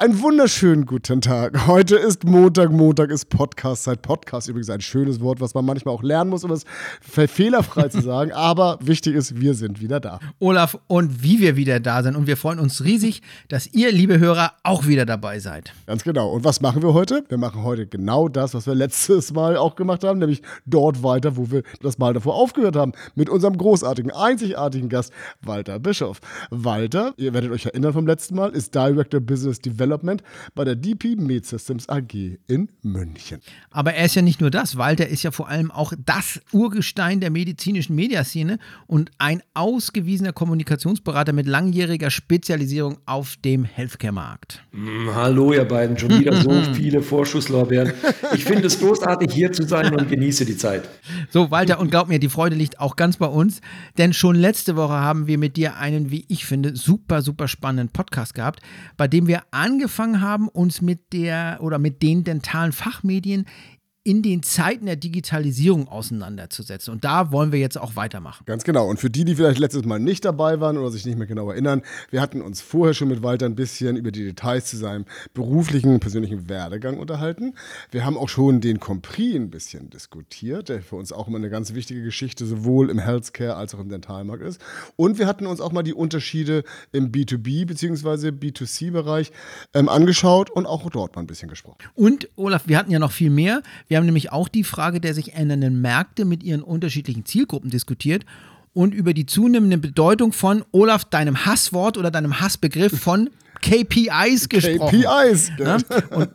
Einen wunderschönen guten Tag. Heute ist Montag, Montag ist Podcast-Zeit. Podcast übrigens ein schönes Wort, was man manchmal auch lernen muss, um es fehlerfrei zu sagen. Aber wichtig ist, wir sind wieder da. Olaf, und wie wir wieder da sind. Und wir freuen uns riesig, dass ihr, liebe Hörer, auch wieder dabei seid. Ganz genau. Und was machen wir heute? Wir machen heute genau das, was wir letztes Mal auch gemacht haben, nämlich dort weiter, wo wir das Mal davor aufgehört haben, mit unserem großartigen, einzigartigen Gast Walter Bischof. Walter, ihr werdet euch erinnern vom letzten Mal, ist Director Business Development Development bei der DP Med Systems AG in München. Aber er ist ja nicht nur das. Walter ist ja vor allem auch das Urgestein der medizinischen Mediaszene und ein ausgewiesener Kommunikationsberater mit langjähriger Spezialisierung auf dem Healthcare-Markt. Mm, hallo, ihr beiden. Schon wieder so viele Vorschusslorbeeren. Ich finde es großartig, hier zu sein und genieße die Zeit. So, Walter, und glaub mir, die Freude liegt auch ganz bei uns, denn schon letzte Woche haben wir mit dir einen, wie ich finde, super, super spannenden Podcast gehabt, bei dem wir an angefangen haben, uns mit der oder mit den dentalen Fachmedien in den Zeiten der Digitalisierung auseinanderzusetzen. Und da wollen wir jetzt auch weitermachen. Ganz genau. Und für die, die vielleicht letztes Mal nicht dabei waren oder sich nicht mehr genau erinnern, wir hatten uns vorher schon mit Walter ein bisschen über die Details zu seinem beruflichen, persönlichen Werdegang unterhalten. Wir haben auch schon den Compris ein bisschen diskutiert, der für uns auch immer eine ganz wichtige Geschichte sowohl im Healthcare als auch im Dentalmarkt ist. Und wir hatten uns auch mal die Unterschiede im B2B bzw. B2C-Bereich ähm, angeschaut und auch dort mal ein bisschen gesprochen. Und Olaf, wir hatten ja noch viel mehr. Wir haben nämlich auch die Frage der sich ändernden Märkte mit ihren unterschiedlichen Zielgruppen diskutiert und über die zunehmende Bedeutung von Olaf, deinem Hasswort oder deinem Hassbegriff von KPIs gesprochen. KPIs. Ja? Und,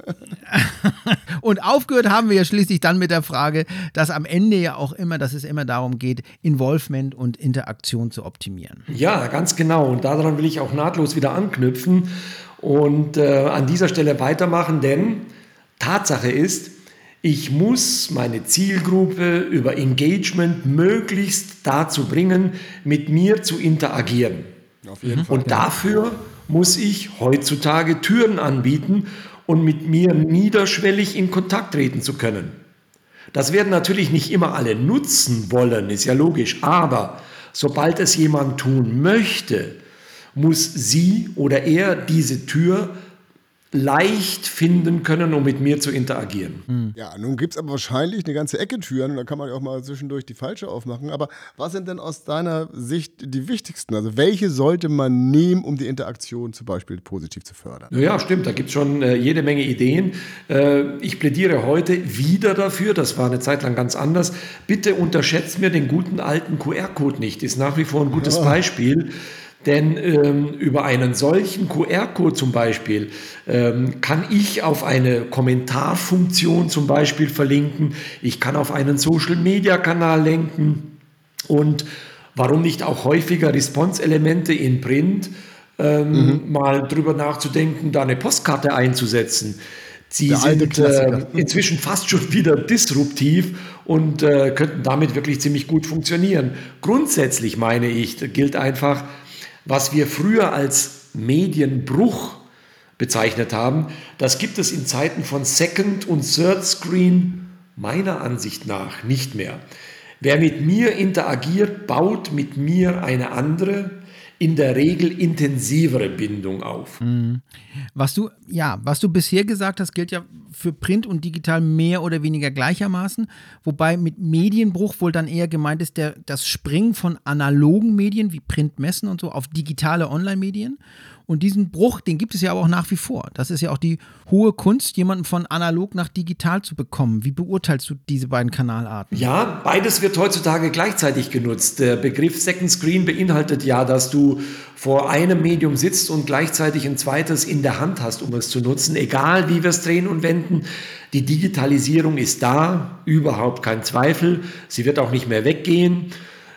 und, aufgehört haben wir ja schließlich dann mit der Frage, dass am Ende ja auch immer, dass es immer darum geht, Involvement und Interaktion zu optimieren. Ja, ganz genau. Und daran will ich auch nahtlos wieder anknüpfen und äh, an dieser Stelle weitermachen, denn Tatsache ist, ich muss meine Zielgruppe über Engagement möglichst dazu bringen, mit mir zu interagieren. Fall, und dafür muss ich heutzutage Türen anbieten und mit mir niederschwellig in Kontakt treten zu können. Das werden natürlich nicht immer alle nutzen wollen, ist ja logisch, aber sobald es jemand tun möchte, muss sie oder er diese Tür leicht finden können, um mit mir zu interagieren. Hm. Ja, nun gibt es aber wahrscheinlich eine ganze Ecke Türen und da kann man ja auch mal zwischendurch die falsche aufmachen. Aber was sind denn aus deiner Sicht die wichtigsten? Also welche sollte man nehmen, um die Interaktion zum Beispiel positiv zu fördern? Ja, stimmt, da gibt es schon äh, jede Menge Ideen. Äh, ich plädiere heute wieder dafür, das war eine Zeit lang ganz anders, bitte unterschätzt mir den guten alten QR-Code nicht, ist nach wie vor ein gutes ja. Beispiel. Denn ähm, über einen solchen QR-Code zum Beispiel ähm, kann ich auf eine Kommentarfunktion zum Beispiel verlinken. Ich kann auf einen Social-Media-Kanal lenken und warum nicht auch häufiger Response-Elemente in Print ähm, mhm. mal drüber nachzudenken, da eine Postkarte einzusetzen. Sie sind äh, inzwischen fast schon wieder disruptiv und äh, könnten damit wirklich ziemlich gut funktionieren. Grundsätzlich meine ich, gilt einfach, was wir früher als Medienbruch bezeichnet haben, das gibt es in Zeiten von Second und Third Screen meiner Ansicht nach nicht mehr. Wer mit mir interagiert, baut mit mir eine andere, in der Regel intensivere Bindung auf. Mhm. Was du, ja, was du bisher gesagt hast, gilt ja für Print und digital mehr oder weniger gleichermaßen, wobei mit Medienbruch wohl dann eher gemeint ist der, das Springen von analogen Medien wie Printmessen und so auf digitale Online-Medien und diesen Bruch, den gibt es ja aber auch nach wie vor. Das ist ja auch die hohe Kunst, jemanden von analog nach digital zu bekommen. Wie beurteilst du diese beiden Kanalarten? Ja, beides wird heutzutage gleichzeitig genutzt. Der Begriff Second Screen beinhaltet ja, dass du vor einem Medium sitzt und gleichzeitig ein zweites in der Hand hast, um es zu nutzen, egal wie wir es drehen und wenden. Die Digitalisierung ist da, überhaupt kein Zweifel. Sie wird auch nicht mehr weggehen.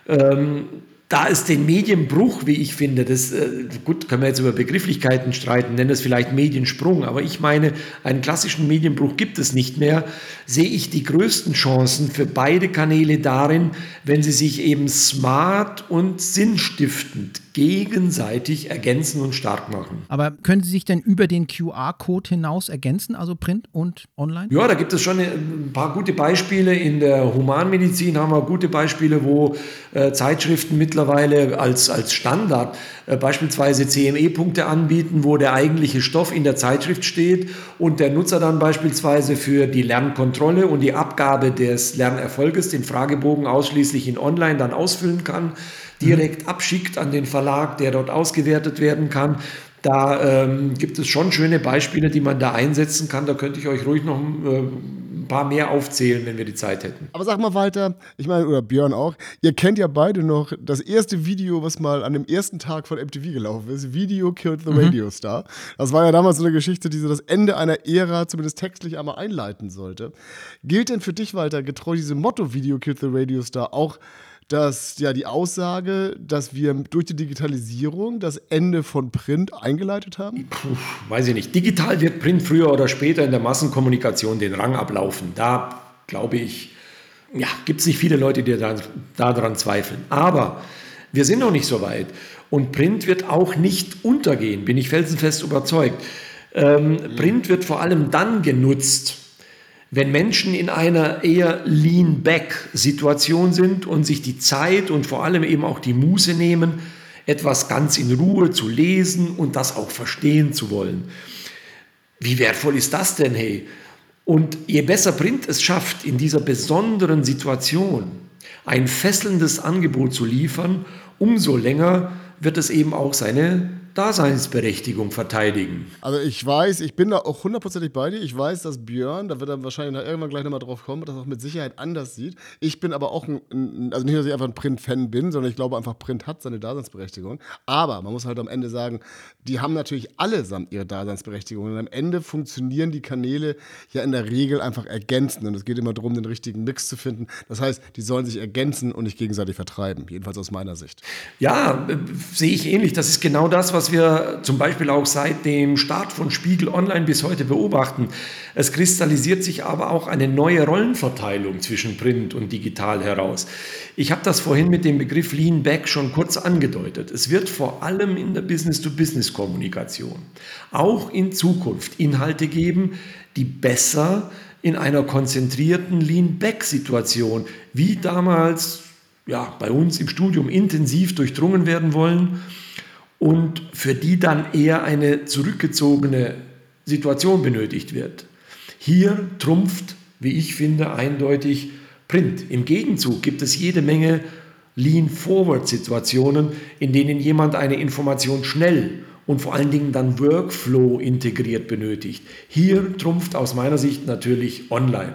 Ähm, da es den Medienbruch, wie ich finde, das, äh, gut, können wir jetzt über Begrifflichkeiten streiten, nennen es vielleicht Mediensprung, aber ich meine, einen klassischen Medienbruch gibt es nicht mehr, sehe ich die größten Chancen für beide Kanäle darin, wenn sie sich eben smart und sinnstiftend gegenseitig ergänzen und stark machen. Aber können Sie sich denn über den QR-Code hinaus ergänzen, also Print und Online? Ja, da gibt es schon ein paar gute Beispiele. In der Humanmedizin haben wir gute Beispiele, wo äh, Zeitschriften mittlerweile als, als Standard äh, beispielsweise CME-Punkte anbieten, wo der eigentliche Stoff in der Zeitschrift steht und der Nutzer dann beispielsweise für die Lernkontrolle und die Abgabe des Lernerfolges den Fragebogen ausschließlich in Online dann ausfüllen kann direkt abschickt an den Verlag, der dort ausgewertet werden kann. Da ähm, gibt es schon schöne Beispiele, die man da einsetzen kann. Da könnte ich euch ruhig noch äh, ein paar mehr aufzählen, wenn wir die Zeit hätten. Aber sag mal, Walter, ich meine, oder Björn auch, ihr kennt ja beide noch das erste Video, was mal an dem ersten Tag von MTV gelaufen ist. Video Killed the Radio Star. Das war ja damals so eine Geschichte, die so das Ende einer Ära zumindest textlich einmal einleiten sollte. Gilt denn für dich, Walter, getreu diesem Motto Video Killed the Radio Star auch dass ja die Aussage, dass wir durch die Digitalisierung das Ende von Print eingeleitet haben? Puh, weiß ich nicht. Digital wird Print früher oder später in der Massenkommunikation den Rang ablaufen. Da glaube ich, ja, gibt es nicht viele Leute, die daran, daran zweifeln. Aber wir sind noch nicht so weit. Und Print wird auch nicht untergehen, bin ich felsenfest überzeugt. Ähm, Print wird vor allem dann genutzt, wenn Menschen in einer eher Lean-Back-Situation sind und sich die Zeit und vor allem eben auch die Muße nehmen, etwas ganz in Ruhe zu lesen und das auch verstehen zu wollen. Wie wertvoll ist das denn, hey? Und je besser Print es schafft, in dieser besonderen Situation ein fesselndes Angebot zu liefern, umso länger wird es eben auch seine Daseinsberechtigung verteidigen. Also ich weiß, ich bin da auch hundertprozentig bei dir. Ich weiß, dass Björn, da wird er wahrscheinlich irgendwann gleich nochmal drauf kommen, das auch mit Sicherheit anders sieht. Ich bin aber auch, ein, also nicht, dass ich einfach ein Print-Fan bin, sondern ich glaube einfach, Print hat seine Daseinsberechtigung. Aber man muss halt am Ende sagen, die haben natürlich allesamt ihre Daseinsberechtigung. Und am Ende funktionieren die Kanäle ja in der Regel einfach ergänzend. Und es geht immer darum, den richtigen Mix zu finden. Das heißt, die sollen sich ergänzen und nicht gegenseitig vertreiben. Jedenfalls aus meiner Sicht. Ja, äh, sehe ich ähnlich. Das ist genau das, was was wir zum Beispiel auch seit dem Start von Spiegel Online bis heute beobachten. Es kristallisiert sich aber auch eine neue Rollenverteilung zwischen Print und Digital heraus. Ich habe das vorhin mit dem Begriff Lean Back schon kurz angedeutet. Es wird vor allem in der Business-to-Business-Kommunikation auch in Zukunft Inhalte geben, die besser in einer konzentrierten Lean-Back-Situation, wie damals ja, bei uns im Studium intensiv durchdrungen werden wollen und für die dann eher eine zurückgezogene Situation benötigt wird. Hier trumpft, wie ich finde, eindeutig Print. Im Gegenzug gibt es jede Menge Lean-Forward-Situationen, in denen jemand eine Information schnell und vor allen Dingen dann Workflow integriert benötigt. Hier trumpft aus meiner Sicht natürlich Online.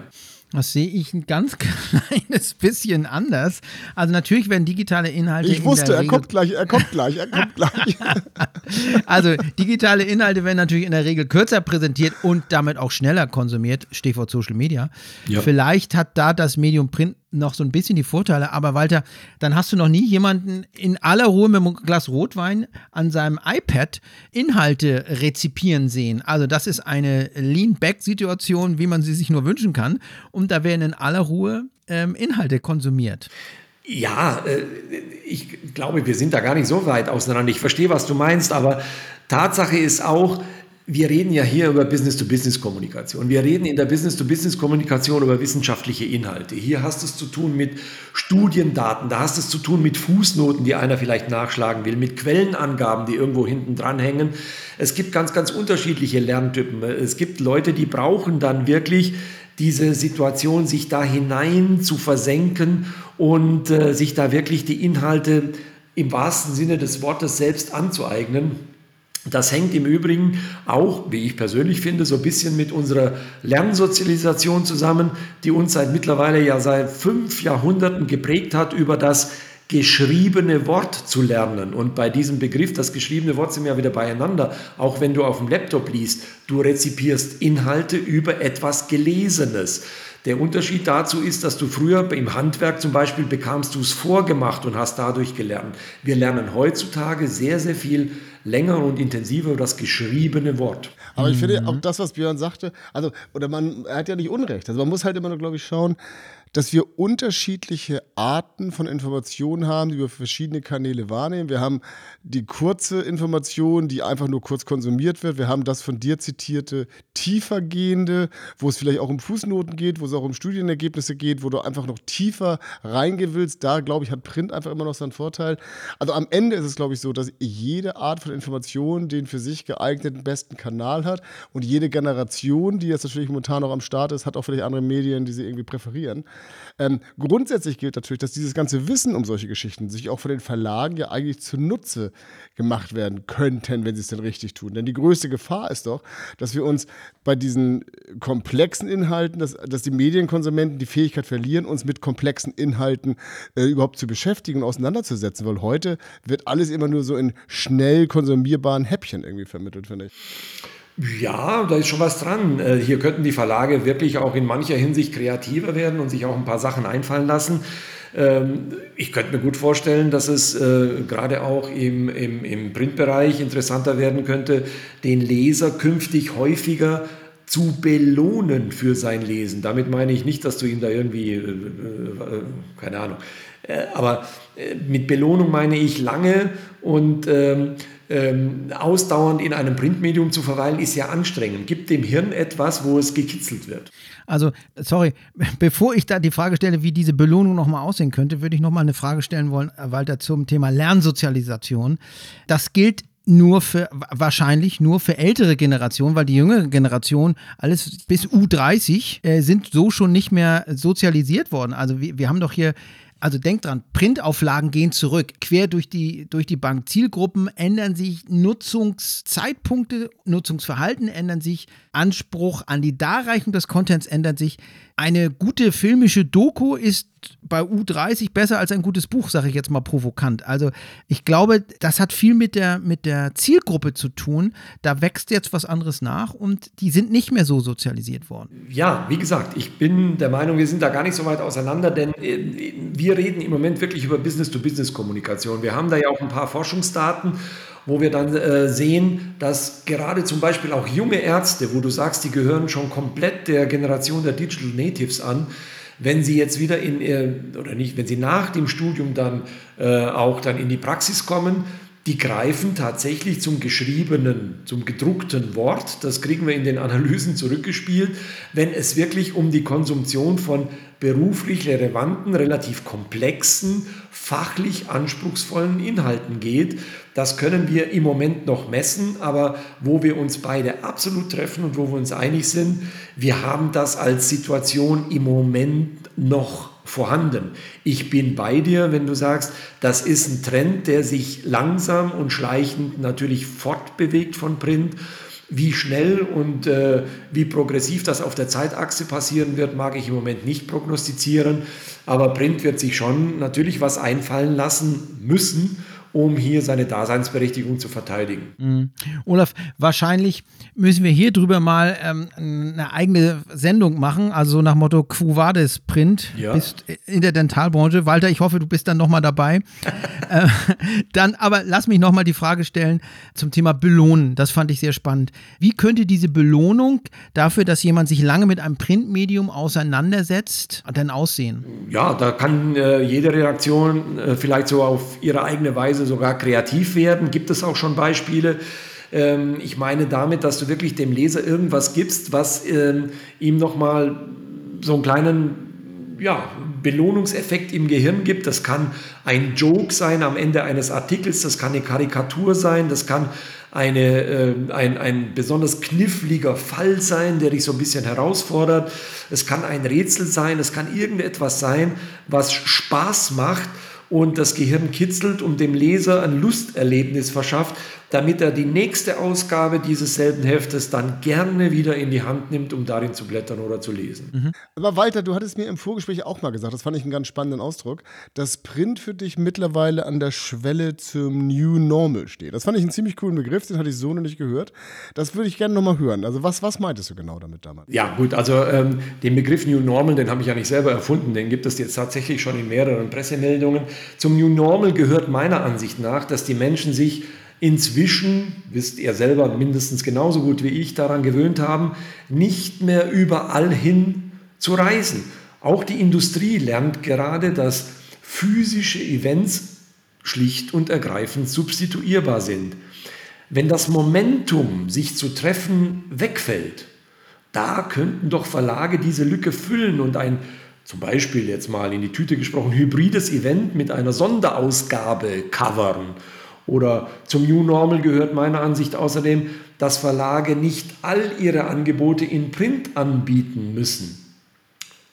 Das sehe ich ein ganz kleines bisschen anders. Also natürlich werden digitale Inhalte. Ich wusste, er kommt gleich, er kommt gleich, er kommt gleich. also digitale Inhalte werden natürlich in der Regel kürzer präsentiert und damit auch schneller konsumiert. Stichwort Social Media. Ja. Vielleicht hat da das Medium Print noch so ein bisschen die Vorteile. Aber Walter, dann hast du noch nie jemanden in aller Ruhe mit einem Glas Rotwein an seinem iPad Inhalte rezipieren sehen. Also das ist eine Lean-Back-Situation, wie man sie sich nur wünschen kann. Und da werden in aller Ruhe ähm, Inhalte konsumiert. Ja, äh, ich glaube, wir sind da gar nicht so weit auseinander. Ich verstehe, was du meinst, aber Tatsache ist auch, wir reden ja hier über Business-to-Business-Kommunikation. Wir reden in der Business-to-Business-Kommunikation über wissenschaftliche Inhalte. Hier hast du es zu tun mit Studiendaten, da hast du es zu tun mit Fußnoten, die einer vielleicht nachschlagen will, mit Quellenangaben, die irgendwo hinten dran hängen. Es gibt ganz, ganz unterschiedliche Lerntypen. Es gibt Leute, die brauchen dann wirklich diese Situation, sich da hinein zu versenken und äh, sich da wirklich die Inhalte im wahrsten Sinne des Wortes selbst anzueignen. Das hängt im Übrigen auch, wie ich persönlich finde, so ein bisschen mit unserer Lernsozialisation zusammen, die uns seit mittlerweile ja seit fünf Jahrhunderten geprägt hat, über das geschriebene Wort zu lernen. Und bei diesem Begriff, das geschriebene Wort sind wir ja wieder beieinander. Auch wenn du auf dem Laptop liest, du rezipierst Inhalte über etwas Gelesenes. Der Unterschied dazu ist, dass du früher im Handwerk zum Beispiel bekamst du es vorgemacht und hast dadurch gelernt. Wir lernen heutzutage sehr, sehr viel länger und intensiver das geschriebene Wort. Aber ich finde auch das, was Björn sagte, also, oder man, er hat ja nicht Unrecht. Also man muss halt immer nur, glaube ich, schauen, dass wir unterschiedliche Arten von Informationen haben, die wir verschiedene Kanäle wahrnehmen. Wir haben die kurze Information, die einfach nur kurz konsumiert wird. Wir haben das von dir zitierte tiefergehende, wo es vielleicht auch um Fußnoten geht, wo es auch um Studienergebnisse geht, wo du einfach noch tiefer reingehen willst. Da, glaube ich, hat Print einfach immer noch seinen Vorteil. Also am Ende ist es, glaube ich, so, dass jede Art von Information den für sich geeigneten besten Kanal hat und jede Generation, die jetzt natürlich momentan noch am Start ist, hat auch vielleicht andere Medien, die sie irgendwie präferieren. Ähm, grundsätzlich gilt natürlich, dass dieses ganze Wissen um solche Geschichten sich auch von den Verlagen ja eigentlich zunutze gemacht werden könnten, wenn sie es denn richtig tun. Denn die größte Gefahr ist doch, dass wir uns bei diesen komplexen Inhalten, dass, dass die Medienkonsumenten die Fähigkeit verlieren, uns mit komplexen Inhalten äh, überhaupt zu beschäftigen und auseinanderzusetzen. Weil heute wird alles immer nur so in schnell konsumierbaren Häppchen irgendwie vermittelt, finde ich. Ja, da ist schon was dran. Äh, hier könnten die Verlage wirklich auch in mancher Hinsicht kreativer werden und sich auch ein paar Sachen einfallen lassen. Ähm, ich könnte mir gut vorstellen, dass es äh, gerade auch im, im, im Printbereich interessanter werden könnte, den Leser künftig häufiger zu belohnen für sein Lesen. Damit meine ich nicht, dass du ihm da irgendwie, äh, keine Ahnung, aber mit Belohnung meine ich lange und ähm, ausdauernd in einem Printmedium zu verweilen, ist ja anstrengend. Gibt dem Hirn etwas, wo es gekitzelt wird. Also, sorry, bevor ich da die Frage stelle, wie diese Belohnung nochmal aussehen könnte, würde ich nochmal eine Frage stellen wollen, Walter, zum Thema Lernsozialisation. Das gilt nur für wahrscheinlich nur für ältere Generationen, weil die jüngere Generation alles bis U30 äh, sind so schon nicht mehr sozialisiert worden. Also wir, wir haben doch hier also denkt dran, Printauflagen gehen zurück, quer durch die, durch die Bank. Zielgruppen ändern sich, Nutzungszeitpunkte, Nutzungsverhalten ändern sich, Anspruch an die Darreichung des Contents ändert sich. Eine gute filmische Doku ist bei U30 besser als ein gutes Buch, sage ich jetzt mal provokant. Also ich glaube, das hat viel mit der, mit der Zielgruppe zu tun. Da wächst jetzt was anderes nach und die sind nicht mehr so sozialisiert worden. Ja, wie gesagt, ich bin der Meinung, wir sind da gar nicht so weit auseinander, denn äh, wir reden im Moment wirklich über Business-to-Business-Kommunikation. Wir haben da ja auch ein paar Forschungsdaten wo wir dann äh, sehen, dass gerade zum Beispiel auch junge Ärzte, wo du sagst, die gehören schon komplett der Generation der Digital Natives an, wenn Sie jetzt wieder in, äh, oder nicht, wenn Sie nach dem Studium dann äh, auch dann in die Praxis kommen, die greifen tatsächlich zum geschriebenen, zum gedruckten Wort. Das kriegen wir in den Analysen zurückgespielt, wenn es wirklich um die Konsumption von beruflich relevanten, relativ komplexen, fachlich anspruchsvollen Inhalten geht. Das können wir im Moment noch messen, aber wo wir uns beide absolut treffen und wo wir uns einig sind, wir haben das als Situation im Moment noch vorhanden. Ich bin bei dir, wenn du sagst, das ist ein Trend, der sich langsam und schleichend natürlich fortbewegt von Print. Wie schnell und äh, wie progressiv das auf der Zeitachse passieren wird, mag ich im Moment nicht prognostizieren. Aber Print wird sich schon natürlich was einfallen lassen müssen, um hier seine Daseinsberechtigung zu verteidigen. Mhm. Olaf, wahrscheinlich müssen wir hier drüber mal ähm, eine eigene Sendung machen, also nach Motto Quo Vadis Print, ja. bist in der Dentalbranche. Walter, ich hoffe, du bist dann nochmal dabei. äh, dann aber lass mich nochmal die Frage stellen zum Thema Belohnen. Das fand ich sehr spannend. Wie könnte diese Belohnung dafür, dass jemand sich lange mit einem Printmedium auseinandersetzt, denn aussehen? Ja, da kann äh, jede Redaktion äh, vielleicht so auf ihre eigene Weise sogar kreativ werden. Gibt es auch schon Beispiele. Ähm, ich meine damit, dass du wirklich dem Leser irgendwas gibst, was ähm, ihm nochmal so einen kleinen ja, Belohnungseffekt im Gehirn gibt. Das kann ein Joke sein am Ende eines Artikels, das kann eine Karikatur sein, das kann eine, äh, ein, ein besonders kniffliger Fall sein, der dich so ein bisschen herausfordert. Es kann ein Rätsel sein, es kann irgendetwas sein, was Spaß macht und das Gehirn kitzelt und dem Leser ein Lusterlebnis verschafft, damit er die nächste Ausgabe dieses selben Heftes dann gerne wieder in die Hand nimmt, um darin zu blättern oder zu lesen. Mhm. Aber Walter, du hattest mir im Vorgespräch auch mal gesagt, das fand ich einen ganz spannenden Ausdruck, dass Print für dich mittlerweile an der Schwelle zum New Normal steht. Das fand ich einen ziemlich coolen Begriff, den hatte ich so noch nicht gehört. Das würde ich gerne nochmal hören. Also was, was meintest du genau damit damals? Ja gut, also ähm, den Begriff New Normal, den habe ich ja nicht selber erfunden, den gibt es jetzt tatsächlich schon in mehreren Pressemeldungen. Zum New Normal gehört meiner Ansicht nach, dass die Menschen sich inzwischen, wisst ihr selber mindestens genauso gut wie ich, daran gewöhnt haben, nicht mehr überall hin zu reisen. Auch die Industrie lernt gerade, dass physische Events schlicht und ergreifend substituierbar sind. Wenn das Momentum, sich zu treffen, wegfällt, da könnten doch Verlage diese Lücke füllen und ein zum Beispiel jetzt mal in die Tüte gesprochen, hybrides Event mit einer Sonderausgabe covern. Oder zum New Normal gehört meiner Ansicht außerdem, dass Verlage nicht all ihre Angebote in Print anbieten müssen.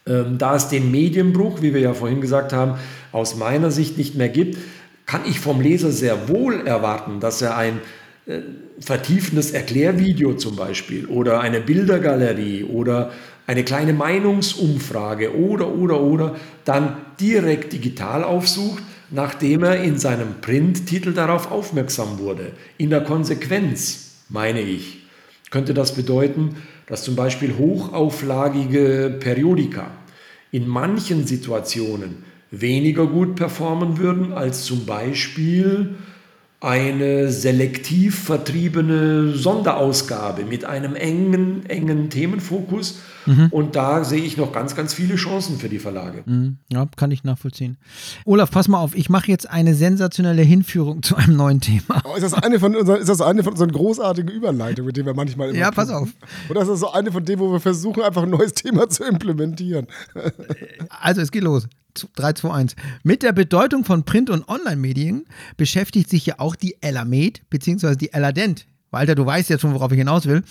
Ähm, da es den Medienbruch, wie wir ja vorhin gesagt haben, aus meiner Sicht nicht mehr gibt, kann ich vom Leser sehr wohl erwarten, dass er ein äh, vertiefendes Erklärvideo zum Beispiel oder eine Bildergalerie oder eine kleine Meinungsumfrage oder, oder, oder dann direkt digital aufsucht, nachdem er in seinem Printtitel darauf aufmerksam wurde. In der Konsequenz, meine ich, könnte das bedeuten, dass zum Beispiel hochauflagige Periodika in manchen Situationen weniger gut performen würden als zum Beispiel eine selektiv vertriebene Sonderausgabe mit einem engen, engen Themenfokus. Mhm. Und da sehe ich noch ganz, ganz viele Chancen für die Verlage. Mhm. Ja, kann ich nachvollziehen. Olaf, pass mal auf, ich mache jetzt eine sensationelle Hinführung zu einem neuen Thema. Oh, ist, das eine von unseren, ist das eine von unseren großartigen Überleitungen, mit denen wir manchmal immer. Ja, pass auf. Oder ist das so eine von denen, wo wir versuchen, einfach ein neues Thema zu implementieren? Also, es geht los. 3, 2, 1. Mit der Bedeutung von Print- und Online-Medien beschäftigt sich ja auch die Elamed bzw. die Eladent. Walter, du weißt jetzt schon, worauf ich hinaus will.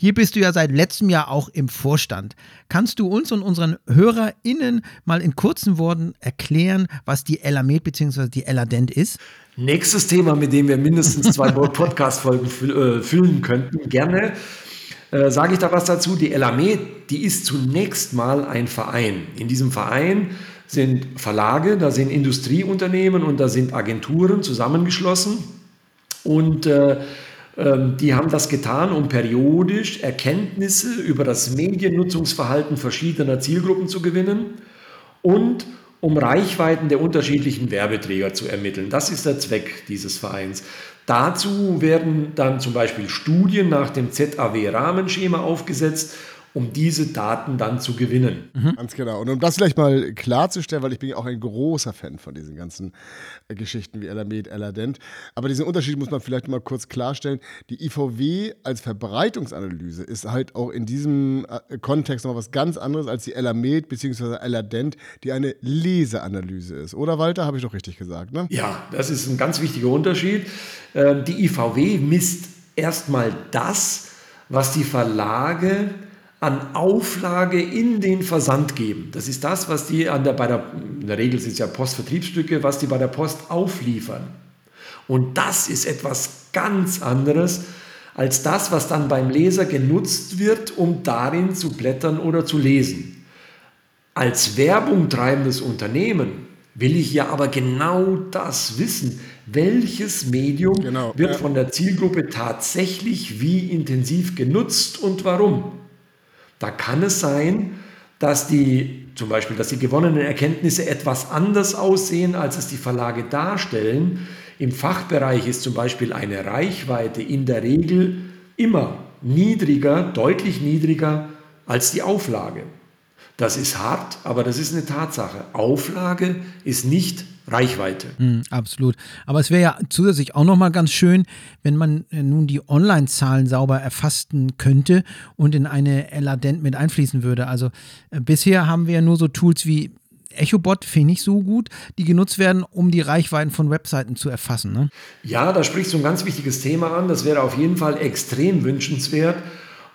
Hier bist du ja seit letztem Jahr auch im Vorstand. Kannst du uns und unseren HörerInnen mal in kurzen Worten erklären, was die Elamed bzw. die Eladent ist? Nächstes Thema, mit dem wir mindestens zwei Podcast-Folgen äh, füllen könnten. Gerne äh, sage ich da was dazu. Die Elamed, die ist zunächst mal ein Verein. In diesem Verein sind Verlage, da sind Industrieunternehmen und da sind Agenturen zusammengeschlossen. Und äh, ähm, die haben das getan, um periodisch Erkenntnisse über das Mediennutzungsverhalten verschiedener Zielgruppen zu gewinnen und um Reichweiten der unterschiedlichen Werbeträger zu ermitteln. Das ist der Zweck dieses Vereins. Dazu werden dann zum Beispiel Studien nach dem ZAW-Rahmenschema aufgesetzt um diese Daten dann zu gewinnen. Mhm. Ganz genau. Und um das vielleicht mal klarzustellen, weil ich bin ja auch ein großer Fan von diesen ganzen äh, Geschichten wie Elamed, Eladent. Aber diesen Unterschied muss man vielleicht mal kurz klarstellen. Die IVW als Verbreitungsanalyse ist halt auch in diesem äh, Kontext noch was ganz anderes als die Elamed bzw. Eladent, die eine Leseanalyse ist. Oder Walter, habe ich doch richtig gesagt, ne? Ja, das ist ein ganz wichtiger Unterschied. Ähm, die IVW misst erstmal das, was die Verlage an Auflage in den Versand geben. Das ist das, was die an der, bei der, in der Regel sind es ja Postvertriebsstücke, was die bei der Post aufliefern. Und das ist etwas ganz anderes als das, was dann beim Leser genutzt wird, um darin zu blättern oder zu lesen. Als Werbung treibendes Unternehmen will ich ja aber genau das wissen. Welches Medium genau, wird ja. von der Zielgruppe tatsächlich wie intensiv genutzt und warum? Da kann es sein, dass die zum Beispiel, dass die gewonnenen Erkenntnisse etwas anders aussehen, als es die Verlage darstellen. Im Fachbereich ist zum Beispiel eine Reichweite in der Regel immer niedriger, deutlich niedriger als die Auflage. Das ist hart, aber das ist eine Tatsache. Auflage ist nicht Reichweite. Mm, absolut. Aber es wäre ja zusätzlich auch nochmal ganz schön, wenn man äh, nun die Online-Zahlen sauber erfassen könnte und in eine Eladent mit einfließen würde. Also äh, bisher haben wir ja nur so Tools wie EchoBot finde ich so gut, die genutzt werden, um die Reichweiten von Webseiten zu erfassen. Ne? Ja, da sprichst du ein ganz wichtiges Thema an. Das wäre auf jeden Fall extrem wünschenswert.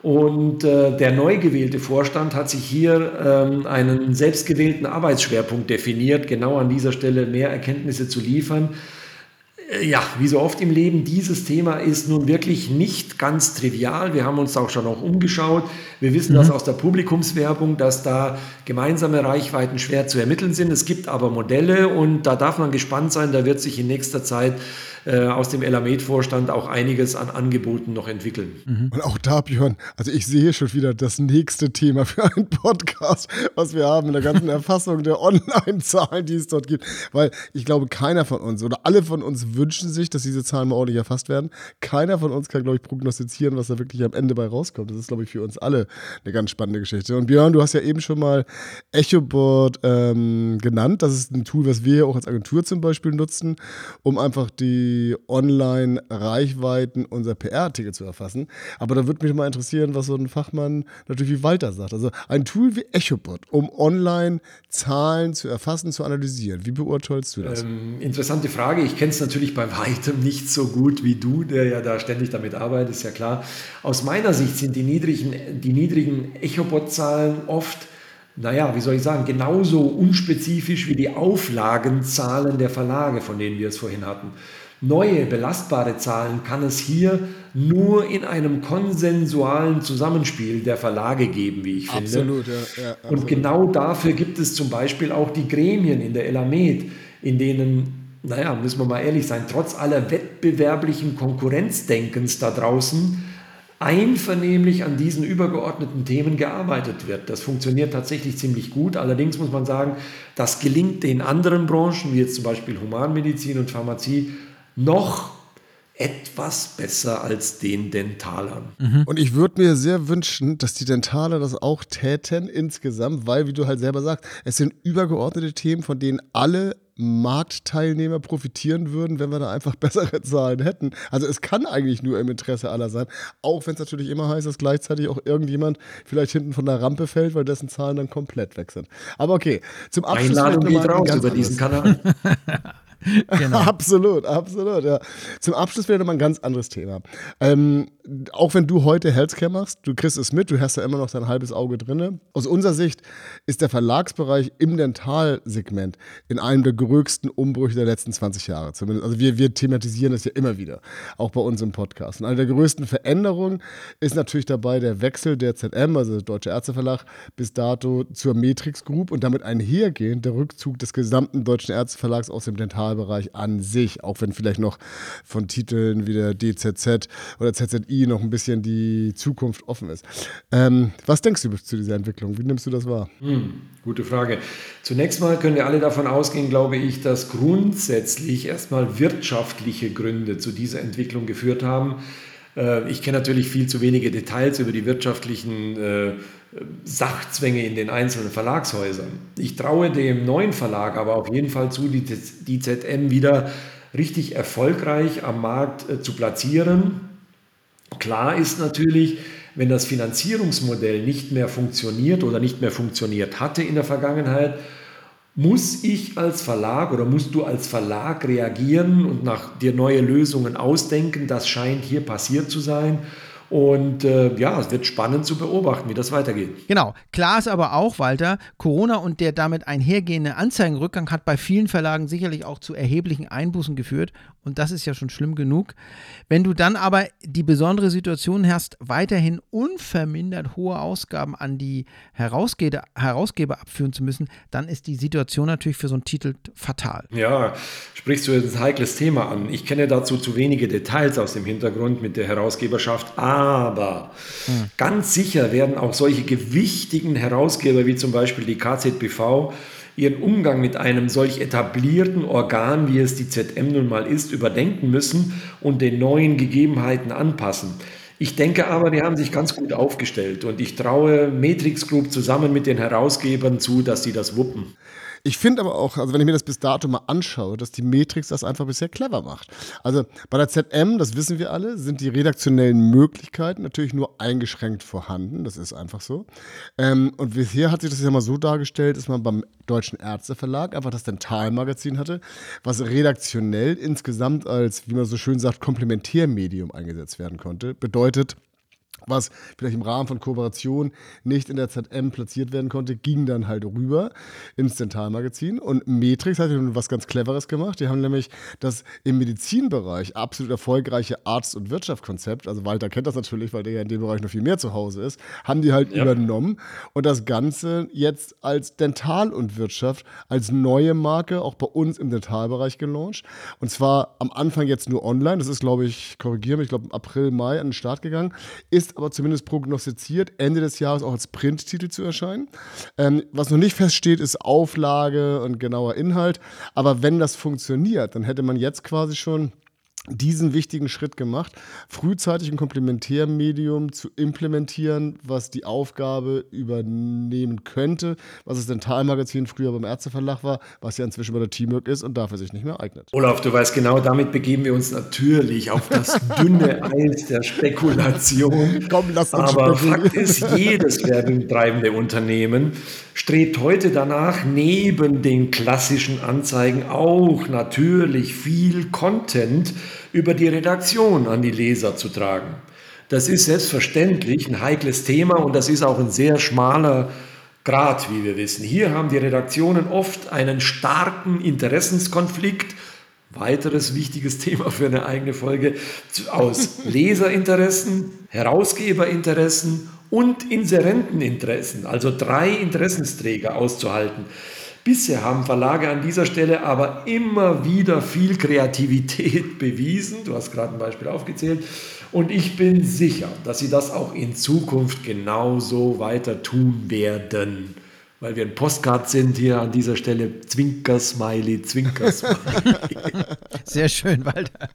Und äh, der neu gewählte Vorstand hat sich hier ähm, einen selbstgewählten Arbeitsschwerpunkt definiert, genau an dieser Stelle mehr Erkenntnisse zu liefern. Äh, ja, wie so oft im Leben, dieses Thema ist nun wirklich nicht ganz trivial. Wir haben uns auch schon auch umgeschaut. Wir wissen mhm. das aus der Publikumswerbung, dass da gemeinsame Reichweiten schwer zu ermitteln sind. Es gibt aber Modelle und da darf man gespannt sein. Da wird sich in nächster Zeit äh, aus dem Elamed-Vorstand auch einiges an Angeboten noch entwickeln. Mhm. Und auch da, Björn, also ich sehe schon wieder das nächste Thema für einen Podcast, was wir haben in der ganzen Erfassung der Online-Zahlen, die es dort gibt. Weil ich glaube, keiner von uns oder alle von uns wünschen sich, dass diese Zahlen mal ordentlich erfasst werden. Keiner von uns kann, glaube ich, prognostizieren, was da wirklich am Ende bei rauskommt. Das ist, glaube ich, für uns alle eine ganz spannende Geschichte. Und Björn, du hast ja eben schon mal EchoBoard ähm, genannt. Das ist ein Tool, was wir auch als Agentur zum Beispiel nutzen, um einfach die Online-Reichweiten unserer PR-Artikel zu erfassen. Aber da würde mich mal interessieren, was so ein Fachmann natürlich wie Walter sagt. Also ein Tool wie EchoBot, um Online-Zahlen zu erfassen, zu analysieren. Wie beurteilst du das? Ähm, interessante Frage. Ich kenne es natürlich bei weitem nicht so gut wie du, der ja da ständig damit arbeitet, ist ja klar. Aus meiner Sicht sind die niedrigen, die niedrigen EchoBot-Zahlen oft naja, wie soll ich sagen, genauso unspezifisch wie die Auflagenzahlen der Verlage, von denen wir es vorhin hatten. Neue belastbare Zahlen kann es hier nur in einem konsensualen Zusammenspiel der Verlage geben, wie ich finde. Absolut, ja. ja absolut. Und genau dafür gibt es zum Beispiel auch die Gremien in der Elamed, in denen, naja, müssen wir mal ehrlich sein, trotz aller wettbewerblichen Konkurrenzdenkens da draußen, einvernehmlich an diesen übergeordneten Themen gearbeitet wird. Das funktioniert tatsächlich ziemlich gut. Allerdings muss man sagen, das gelingt den anderen Branchen, wie jetzt zum Beispiel Humanmedizin und Pharmazie, noch etwas besser als den Dentalern. Mhm. Und ich würde mir sehr wünschen, dass die Dentaler das auch täten insgesamt, weil, wie du halt selber sagst, es sind übergeordnete Themen, von denen alle Marktteilnehmer profitieren würden, wenn wir da einfach bessere Zahlen hätten. Also es kann eigentlich nur im Interesse aller sein, auch wenn es natürlich immer heißt, dass gleichzeitig auch irgendjemand vielleicht hinten von der Rampe fällt, weil dessen Zahlen dann komplett weg sind. Aber okay, zum Abschluss Einladung geht raus über diesen Kanal. Genau. absolut, absolut. Ja. Zum Abschluss wäre nochmal ein ganz anderes Thema. Ähm, auch wenn du heute Healthcare machst, du kriegst es mit, du hast ja immer noch dein halbes Auge drin. Aus unserer Sicht ist der Verlagsbereich im Dentalsegment in einem der größten Umbrüche der letzten 20 Jahre. Zumindest, also wir, wir thematisieren das ja immer wieder, auch bei uns im Podcast. Und eine der größten Veränderungen ist natürlich dabei der Wechsel der ZM, also der Deutsche Ärzteverlag, bis dato zur Matrix Group und damit einhergehend der Rückzug des gesamten Deutschen Ärzteverlags aus dem Dentalbereich an sich, auch wenn vielleicht noch von Titeln wie der DZZ oder ZZI noch ein bisschen die Zukunft offen ist. Ähm, was denkst du zu dieser Entwicklung? Wie nimmst du das wahr? Hm, gute Frage. Zunächst mal können wir alle davon ausgehen, glaube ich, dass grundsätzlich erstmal wirtschaftliche Gründe zu dieser Entwicklung geführt haben. Äh, ich kenne natürlich viel zu wenige Details über die wirtschaftlichen äh, Sachzwänge in den einzelnen Verlagshäusern. Ich traue dem neuen Verlag aber auf jeden Fall zu, die, die ZM wieder richtig erfolgreich am Markt äh, zu platzieren Klar ist natürlich, wenn das Finanzierungsmodell nicht mehr funktioniert oder nicht mehr funktioniert hatte in der Vergangenheit, muss ich als Verlag oder musst du als Verlag reagieren und nach dir neue Lösungen ausdenken. Das scheint hier passiert zu sein. Und äh, ja, es wird spannend zu beobachten, wie das weitergeht. Genau. Klar ist aber auch, Walter, Corona und der damit einhergehende Anzeigenrückgang hat bei vielen Verlagen sicherlich auch zu erheblichen Einbußen geführt. Und das ist ja schon schlimm genug. Wenn du dann aber die besondere Situation hast, weiterhin unvermindert hohe Ausgaben an die Herausgeber, Herausgeber abführen zu müssen, dann ist die Situation natürlich für so einen Titel fatal. Ja, sprichst du jetzt ein heikles Thema an. Ich kenne dazu zu wenige Details aus dem Hintergrund mit der Herausgeberschaft, aber hm. ganz sicher werden auch solche gewichtigen Herausgeber wie zum Beispiel die KZBV ihren Umgang mit einem solch etablierten Organ, wie es die ZM nun mal ist, überdenken müssen und den neuen Gegebenheiten anpassen. Ich denke aber, die haben sich ganz gut aufgestellt und ich traue Matrix Group zusammen mit den Herausgebern zu, dass sie das wuppen. Ich finde aber auch, also wenn ich mir das bis dato mal anschaue, dass die Matrix das einfach bisher clever macht. Also bei der ZM, das wissen wir alle, sind die redaktionellen Möglichkeiten natürlich nur eingeschränkt vorhanden. Das ist einfach so. Ähm, und bisher hat sich das ja mal so dargestellt, dass man beim Deutschen Ärzteverlag einfach das Dentalmagazin hatte, was redaktionell insgesamt als, wie man so schön sagt, Komplementärmedium eingesetzt werden konnte. Bedeutet, was vielleicht im Rahmen von Kooperation nicht in der ZM platziert werden konnte, ging dann halt rüber ins Dentalmagazin. Und Matrix hat was ganz Cleveres gemacht. Die haben nämlich das im Medizinbereich absolut erfolgreiche Arzt- und Wirtschaftskonzept, also Walter kennt das natürlich, weil der ja in dem Bereich noch viel mehr zu Hause ist, haben die halt ja. übernommen und das Ganze jetzt als Dental und Wirtschaft als neue Marke auch bei uns im Dentalbereich gelauncht. Und zwar am Anfang jetzt nur online. Das ist, glaube ich, korrigiere mich, ich glaube, April, Mai an den Start gegangen. Ist aber zumindest prognostiziert, Ende des Jahres auch als Printtitel zu erscheinen. Ähm, was noch nicht feststeht, ist Auflage und genauer Inhalt. Aber wenn das funktioniert, dann hätte man jetzt quasi schon diesen wichtigen Schritt gemacht, frühzeitig ein Komplementärmedium zu implementieren, was die Aufgabe übernehmen könnte, was das Dentalmagazin früher beim Ärzteverlag war, was ja inzwischen bei der Teamwork ist und dafür sich nicht mehr eignet. Olaf, du weißt genau, damit begeben wir uns natürlich auf das dünne Eis der Spekulation. Komm, lass uns Aber Fakt ist, jedes werbetreibende Unternehmen strebt heute danach, neben den klassischen Anzeigen auch natürlich viel Content über die Redaktion an die Leser zu tragen. Das ist selbstverständlich ein heikles Thema und das ist auch ein sehr schmaler Grad, wie wir wissen. Hier haben die Redaktionen oft einen starken Interessenskonflikt, weiteres wichtiges Thema für eine eigene Folge, aus Leserinteressen, Herausgeberinteressen und Inserenteninteressen, also drei Interessensträger auszuhalten. Bisher haben Verlage an dieser Stelle aber immer wieder viel Kreativität bewiesen. Du hast gerade ein Beispiel aufgezählt. Und ich bin sicher, dass sie das auch in Zukunft genauso weiter tun werden. Weil wir ein Postcard sind hier an dieser Stelle. Zwinker-Smiley, Zwinker-Smiley. Sehr schön, Walter.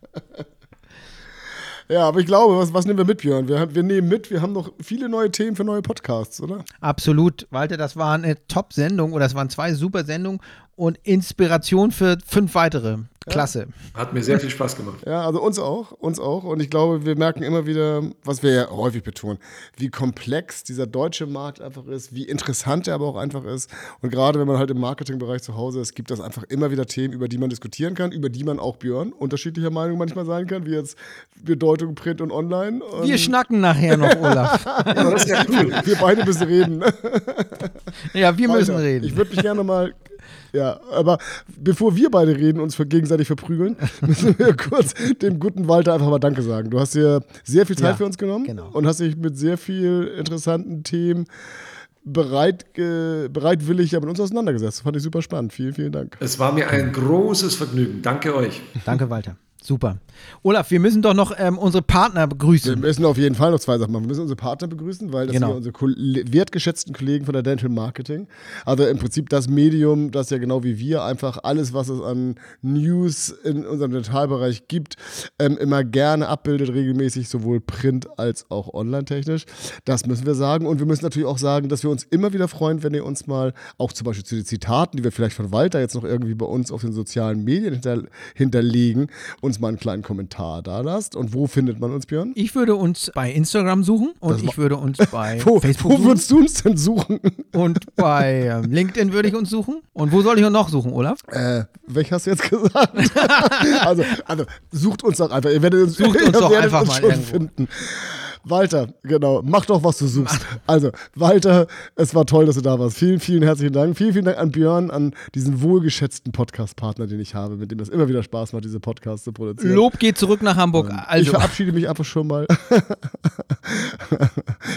Ja, aber ich glaube, was, was nehmen wir mit, Björn? Wir, wir nehmen mit, wir haben noch viele neue Themen für neue Podcasts, oder? Absolut, Walter, das war eine Top-Sendung oder das waren zwei super Sendungen und Inspiration für fünf weitere. Klasse. Ja. Hat mir sehr viel Spaß gemacht. Ja, also uns auch, uns auch. Und ich glaube, wir merken immer wieder, was wir ja häufig betonen, wie komplex dieser deutsche Markt einfach ist, wie interessant er aber auch einfach ist. Und gerade wenn man halt im Marketingbereich zu Hause ist, gibt es einfach immer wieder Themen, über die man diskutieren kann, über die man auch Björn unterschiedlicher Meinung manchmal sein kann, wie jetzt Bedeutung Print und Online. Und wir schnacken nachher noch, Olaf. ja, das ist ja cool. Wir beide müssen reden. ja, wir müssen Alter, reden. Ich würde mich gerne mal ja, aber bevor wir beide reden, uns gegenseitig verprügeln, müssen wir kurz dem guten Walter einfach mal Danke sagen. Du hast dir sehr viel Zeit ja, für uns genommen genau. und hast dich mit sehr viel interessanten Themen bereit, bereitwillig mit uns auseinandergesetzt. Das fand ich super spannend. Vielen, vielen Dank. Es war mir ein großes Vergnügen. Danke euch. Danke, Walter. Super. Olaf, wir müssen doch noch ähm, unsere Partner begrüßen. Wir müssen auf jeden Fall noch zwei Sachen machen. Wir müssen unsere Partner begrüßen, weil das genau. sind ja unsere wertgeschätzten Kollegen von der Dental Marketing. Also im Prinzip das Medium, das ja genau wie wir einfach alles, was es an News in unserem Dentalbereich gibt, ähm, immer gerne abbildet, regelmäßig, sowohl print als auch online-technisch. Das müssen wir sagen. Und wir müssen natürlich auch sagen, dass wir uns immer wieder freuen, wenn ihr uns mal auch zum Beispiel zu den Zitaten, die wir vielleicht von Walter jetzt noch irgendwie bei uns auf den sozialen Medien hinter, hinterlegen, uns uns mal einen kleinen Kommentar da lasst. Und wo findet man uns, Björn? Ich würde uns bei Instagram suchen und ich würde uns bei wo, Facebook wo suchen. Wo würdest du uns denn suchen? Und bei ähm, LinkedIn würde ich uns suchen. Und wo soll ich noch suchen, Olaf? Äh, welch hast du jetzt gesagt? also, also, sucht uns doch einfach. Ihr werdet uns, sucht uns doch einfach uns mal irgendwo. finden. Walter, genau, mach doch, was du suchst. Also, Walter, es war toll, dass du da warst. Vielen, vielen herzlichen Dank. Vielen, vielen Dank an Björn, an diesen wohlgeschätzten Podcast-Partner, den ich habe, mit dem es immer wieder Spaß macht, diese Podcasts zu produzieren. Lob geht zurück nach Hamburg. Also. Ich verabschiede mich einfach schon mal.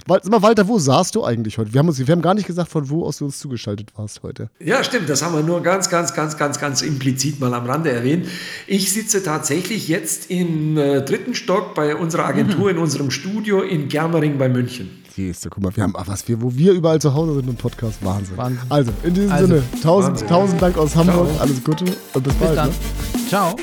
Walter, wo saßt du eigentlich heute? Wir haben, uns, wir haben gar nicht gesagt, von wo aus du uns zugeschaltet warst heute. Ja, stimmt. Das haben wir nur ganz, ganz, ganz, ganz, ganz implizit mal am Rande erwähnt. Ich sitze tatsächlich jetzt im äh, dritten Stock bei unserer Agentur mhm. in unserem Studio in Germering bei München. Siehst du, guck mal, wir haben was wir, wo wir überall zu Hause sind im Podcast. Wahnsinn. Wahnsinn. Also, in diesem also, Sinne, tausend, tausend Dank aus Hamburg. Ciao. Alles Gute und bis, bis bald. Dann. Ne? Ciao.